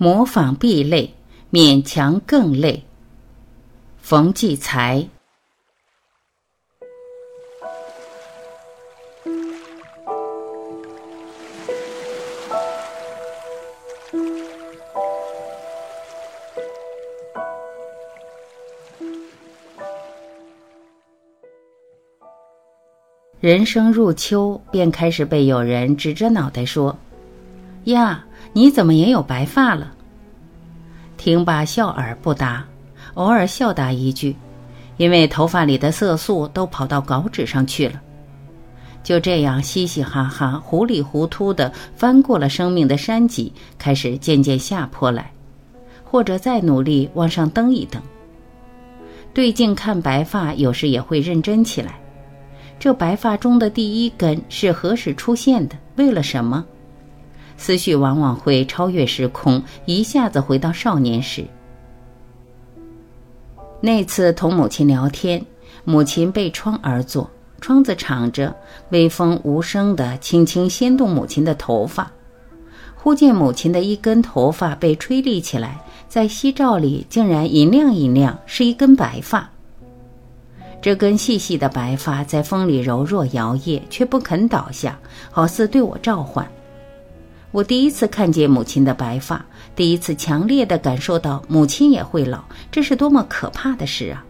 模仿必累，勉强更累。冯骥才。人生入秋，便开始被有人指着脑袋说：“呀。”你怎么也有白发了？听罢笑而不答，偶尔笑答一句，因为头发里的色素都跑到稿纸上去了。就这样嘻嘻哈哈、糊里糊涂的翻过了生命的山脊，开始渐渐下坡来，或者再努力往上蹬一蹬。对镜看白发，有时也会认真起来。这白发中的第一根是何时出现的？为了什么？思绪往往会超越时空，一下子回到少年时。那次同母亲聊天，母亲背窗而坐，窗子敞着，微风无声地轻轻掀动母亲的头发。忽见母亲的一根头发被吹立起来，在夕照里竟然银亮银亮，是一根白发。这根细细的白发在风里柔弱摇曳，却不肯倒下，好似对我召唤。我第一次看见母亲的白发，第一次强烈的感受到母亲也会老，这是多么可怕的事啊！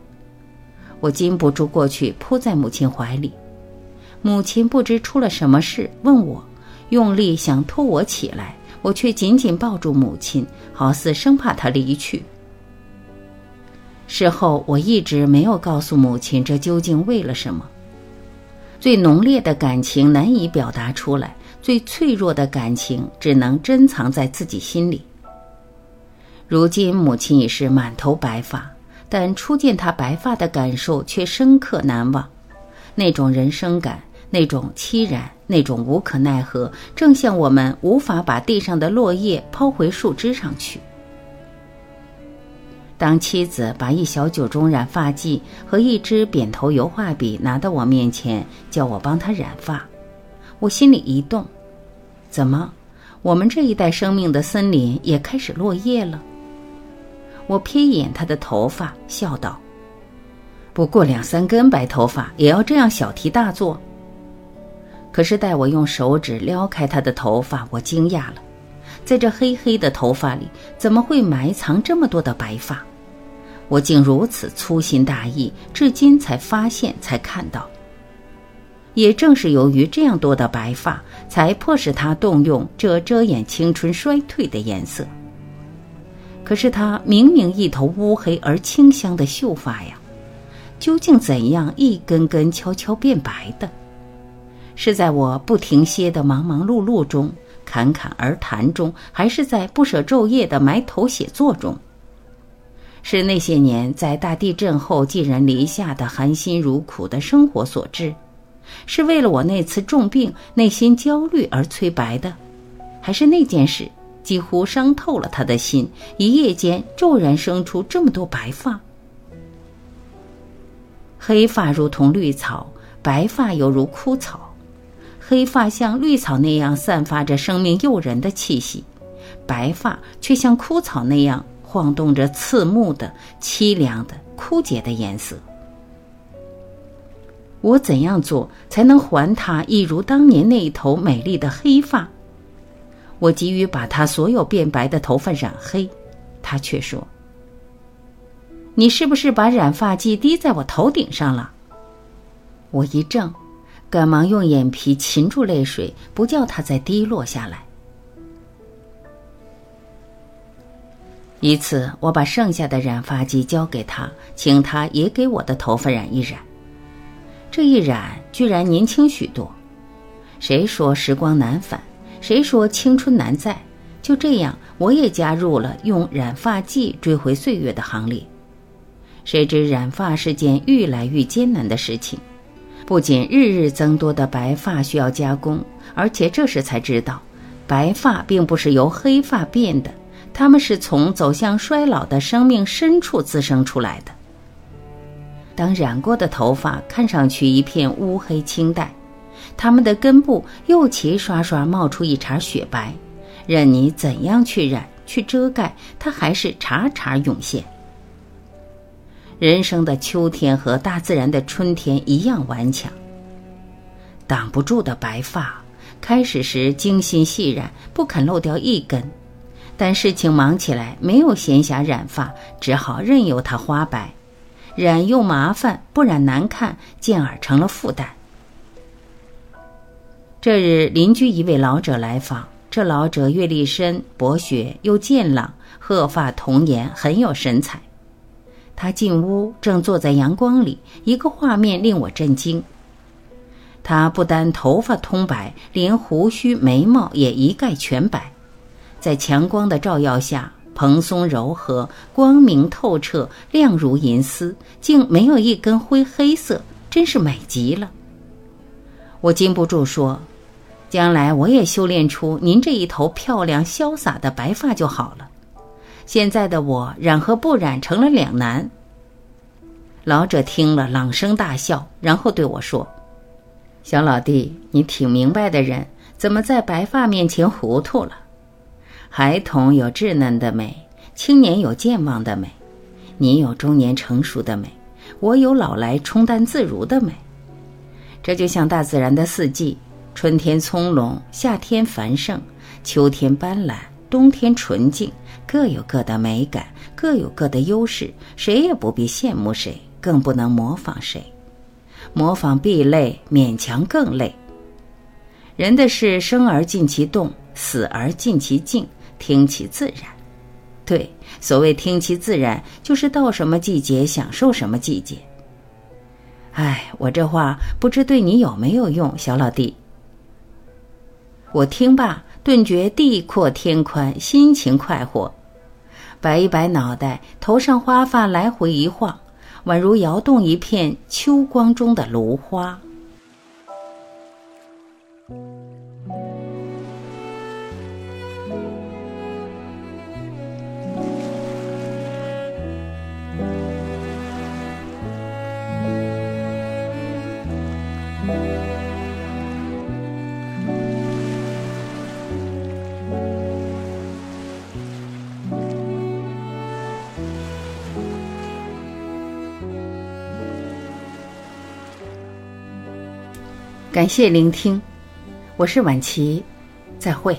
我禁不住过去扑在母亲怀里，母亲不知出了什么事，问我，用力想拖我起来，我却紧紧抱住母亲，好似生怕她离去。事后我一直没有告诉母亲这究竟为了什么，最浓烈的感情难以表达出来。最脆弱的感情只能珍藏在自己心里。如今母亲已是满头白发，但初见她白发的感受却深刻难忘。那种人生感，那种凄然，那种无可奈何，正像我们无法把地上的落叶抛回树枝上去。当妻子把一小酒盅染发剂和一支扁头油画笔拿到我面前，叫我帮她染发，我心里一动。怎么，我们这一代生命的森林也开始落叶了？我瞥一眼他的头发，笑道：“不过两三根白头发，也要这样小题大做。”可是待我用手指撩开他的头发，我惊讶了，在这黑黑的头发里，怎么会埋藏这么多的白发？我竟如此粗心大意，至今才发现，才看到。也正是由于这样多的白发，才迫使他动用这遮掩青春衰退的颜色。可是他明明一头乌黑而清香的秀发呀，究竟怎样一根根悄悄变白的？是在我不停歇的忙忙碌碌中、侃侃而谈中，还是在不舍昼夜的埋头写作中？是那些年在大地震后寄人篱下的含辛茹苦的生活所致？是为了我那次重病，内心焦虑而催白的，还是那件事几乎伤透了他的心，一夜间骤然生出这么多白发？黑发如同绿草，白发犹如枯草。黑发像绿草那样散发着生命诱人的气息，白发却像枯草那样晃动着刺目的、凄凉的、枯竭的颜色。我怎样做才能还他一如当年那一头美丽的黑发？我急于把他所有变白的头发染黑，他却说：“你是不是把染发剂滴在我头顶上了？”我一怔，赶忙用眼皮擒住泪水，不叫它再滴落下来。一次，我把剩下的染发剂交给他，请他也给我的头发染一染。这一染，居然年轻许多。谁说时光难返？谁说青春难在？就这样，我也加入了用染发剂追回岁月的行列。谁知染发是件愈来愈艰难的事情，不仅日日增多的白发需要加工，而且这时才知道，白发并不是由黑发变的，它们是从走向衰老的生命深处滋生出来的。当染过的头发看上去一片乌黑清淡，它们的根部又齐刷刷冒出一茬雪白，任你怎样去染，去遮盖，它还是茬茬涌现。人生的秋天和大自然的春天一样顽强。挡不住的白发，开始时精心细染，不肯漏掉一根，但事情忙起来，没有闲暇染发，只好任由它花白。染又麻烦，不染难看，进而成了负担。这日，邻居一位老者来访，这老者阅历深、博学又健朗，鹤发童颜，很有神采。他进屋，正坐在阳光里，一个画面令我震惊。他不单头发通白，连胡须眉毛也一概全白，在强光的照耀下，蓬松柔和，光明透彻，亮如银丝，竟没有一根灰黑色，真是美极了。我禁不住说：“将来我也修炼出您这一头漂亮潇洒的白发就好了。”现在的我染和不染成了两难。老者听了，朗声大笑，然后对我说。小老弟，你挺明白的人，怎么在白发面前糊涂了？孩童有稚嫩的美，青年有健忘的美，你有中年成熟的美，我有老来冲淡自如的美。这就像大自然的四季：春天葱茏，夏天繁盛，秋天斑斓，冬天纯净，各有各的美感，各有各的优势，谁也不必羡慕谁，更不能模仿谁。模仿必累，勉强更累。人的事，生而尽其动，死而尽其静，听其自然。对，所谓听其自然，就是到什么季节享受什么季节。哎，我这话不知对你有没有用，小老弟。我听罢，顿觉地阔天宽，心情快活，摆一摆脑袋，头上花发来回一晃。宛如摇动一片秋光中的芦花。感谢聆听，我是晚琪，再会。